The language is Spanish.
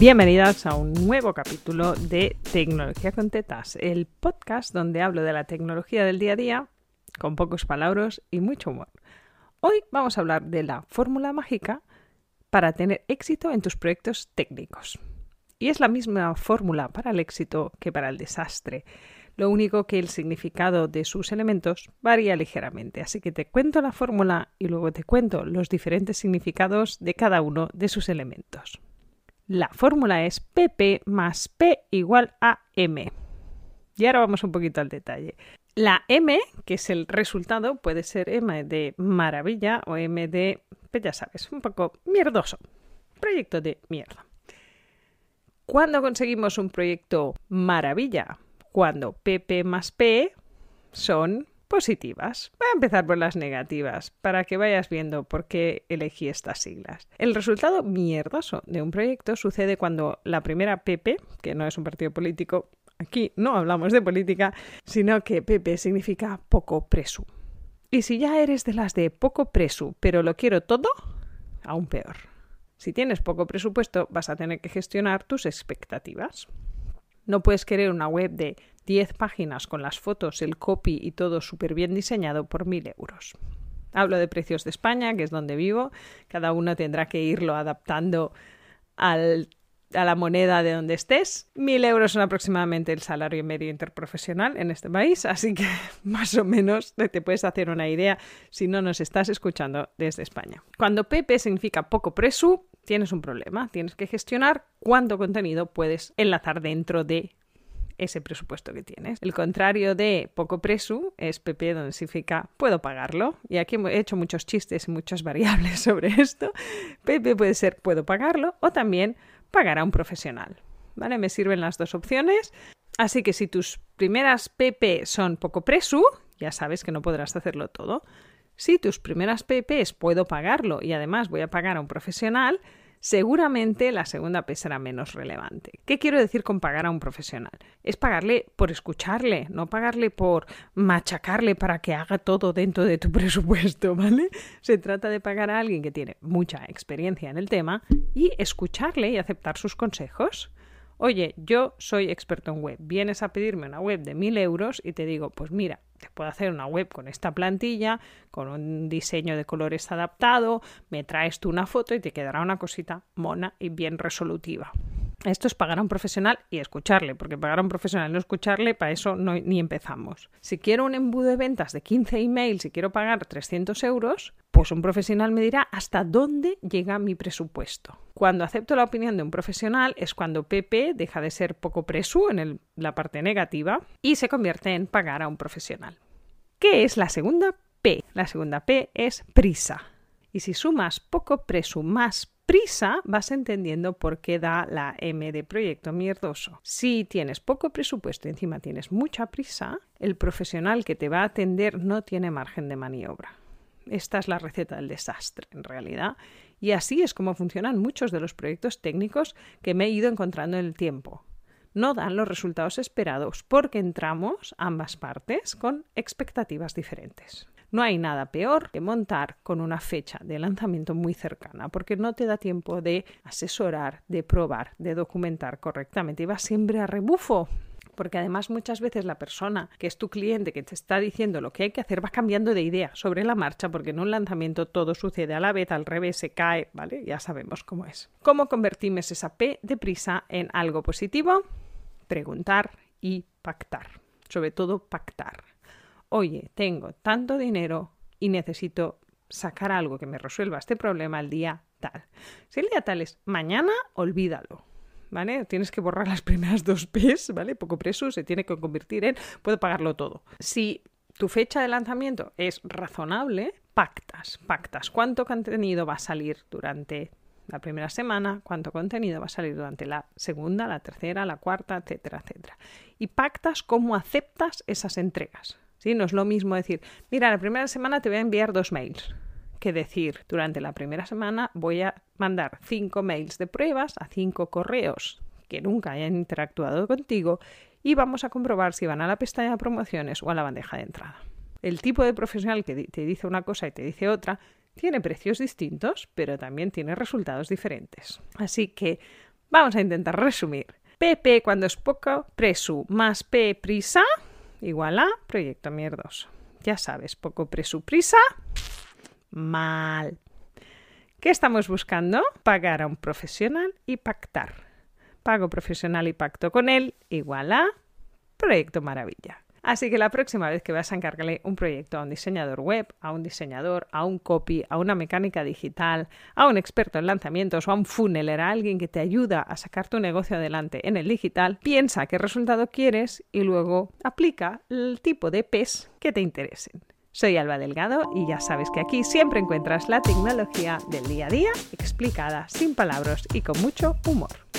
Bienvenidas a un nuevo capítulo de Tecnología con Tetas, el podcast donde hablo de la tecnología del día a día con pocos palabras y mucho humor. Hoy vamos a hablar de la fórmula mágica para tener éxito en tus proyectos técnicos. Y es la misma fórmula para el éxito que para el desastre. Lo único que el significado de sus elementos varía ligeramente. Así que te cuento la fórmula y luego te cuento los diferentes significados de cada uno de sus elementos. La fórmula es PP más P igual a M. Y ahora vamos un poquito al detalle. La M, que es el resultado, puede ser M de maravilla o M de, pues ya sabes, un poco mierdoso. Proyecto de mierda. ¿Cuándo conseguimos un proyecto maravilla? Cuando PP más P son positivas. Voy a empezar por las negativas, para que vayas viendo por qué elegí estas siglas. El resultado mierdoso de un proyecto sucede cuando la primera PP, que no es un partido político, aquí no hablamos de política, sino que PP significa poco presu. Y si ya eres de las de poco presu, pero lo quiero todo, aún peor. Si tienes poco presupuesto, vas a tener que gestionar tus expectativas. No puedes querer una web de 10 páginas con las fotos, el copy y todo súper bien diseñado por 1000 euros. Hablo de precios de España, que es donde vivo. Cada uno tendrá que irlo adaptando al, a la moneda de donde estés. 1000 euros son aproximadamente el salario medio interprofesional en este país, así que más o menos te puedes hacer una idea si no nos estás escuchando desde España. Cuando PP significa poco presu, tienes un problema. Tienes que gestionar cuánto contenido puedes enlazar dentro de ese presupuesto que tienes. El contrario de poco presu es PP, donde significa puedo pagarlo. Y aquí he hecho muchos chistes y muchas variables sobre esto. PP puede ser puedo pagarlo o también pagar a un profesional. ¿Vale? Me sirven las dos opciones. Así que si tus primeras PP son poco presu, ya sabes que no podrás hacerlo todo. Si tus primeras PPs puedo pagarlo y además voy a pagar a un profesional, seguramente la segunda P será menos relevante. ¿Qué quiero decir con pagar a un profesional? Es pagarle por escucharle, no pagarle por machacarle para que haga todo dentro de tu presupuesto, ¿vale? Se trata de pagar a alguien que tiene mucha experiencia en el tema y escucharle y aceptar sus consejos. Oye, yo soy experto en web, vienes a pedirme una web de mil euros y te digo, pues mira, te puedo hacer una web con esta plantilla, con un diseño de colores adaptado, me traes tú una foto y te quedará una cosita mona y bien resolutiva. Esto es pagar a un profesional y escucharle, porque pagar a un profesional y no escucharle, para eso no, ni empezamos. Si quiero un embudo de ventas de 15 emails y quiero pagar 300 euros, pues un profesional me dirá hasta dónde llega mi presupuesto. Cuando acepto la opinión de un profesional es cuando PP deja de ser poco presu en la parte negativa y se convierte en pagar a un profesional. ¿Qué es la segunda P? La segunda P es prisa. Y si sumas poco presu más prisa, vas entendiendo por qué da la M de proyecto mierdoso. Si tienes poco presupuesto y encima tienes mucha prisa, el profesional que te va a atender no tiene margen de maniobra. Esta es la receta del desastre, en realidad. Y así es como funcionan muchos de los proyectos técnicos que me he ido encontrando en el tiempo. No dan los resultados esperados porque entramos ambas partes con expectativas diferentes. No hay nada peor que montar con una fecha de lanzamiento muy cercana, porque no te da tiempo de asesorar, de probar, de documentar correctamente y vas siempre a rebufo porque además muchas veces la persona que es tu cliente que te está diciendo lo que hay que hacer va cambiando de idea sobre la marcha porque en un lanzamiento todo sucede a la vez, al revés, se cae, ¿vale? Ya sabemos cómo es. ¿Cómo convertimos esa P de prisa en algo positivo? Preguntar y pactar. Sobre todo pactar oye, tengo tanto dinero y necesito sacar algo que me resuelva este problema el día tal. Si el día tal es mañana, olvídalo. ¿Vale? Tienes que borrar las primeras dos P's, ¿vale? Poco preso se tiene que convertir en puedo pagarlo todo. Si tu fecha de lanzamiento es razonable, pactas, pactas cuánto contenido va a salir durante la primera semana, cuánto contenido va a salir durante la segunda, la tercera, la cuarta, etcétera, etcétera. Y pactas cómo aceptas esas entregas. ¿Sí? No es lo mismo decir, mira, la primera semana te voy a enviar dos mails, que decir, durante la primera semana voy a mandar cinco mails de pruebas a cinco correos que nunca hayan interactuado contigo y vamos a comprobar si van a la pestaña de promociones o a la bandeja de entrada. El tipo de profesional que te dice una cosa y te dice otra tiene precios distintos, pero también tiene resultados diferentes. Así que Vamos a intentar resumir. PP cuando es poco, presu más P prisa igual a proyecto mierdoso. Ya sabes, poco presu prisa, mal. ¿Qué estamos buscando? Pagar a un profesional y pactar. Pago profesional y pacto con él igual a proyecto maravilla. Así que la próxima vez que vas a encargarle un proyecto a un diseñador web, a un diseñador, a un copy, a una mecánica digital, a un experto en lanzamientos o a un funneler, a alguien que te ayuda a sacar tu negocio adelante en el digital, piensa qué resultado quieres y luego aplica el tipo de PES que te interesen. Soy Alba Delgado y ya sabes que aquí siempre encuentras la tecnología del día a día explicada sin palabras y con mucho humor.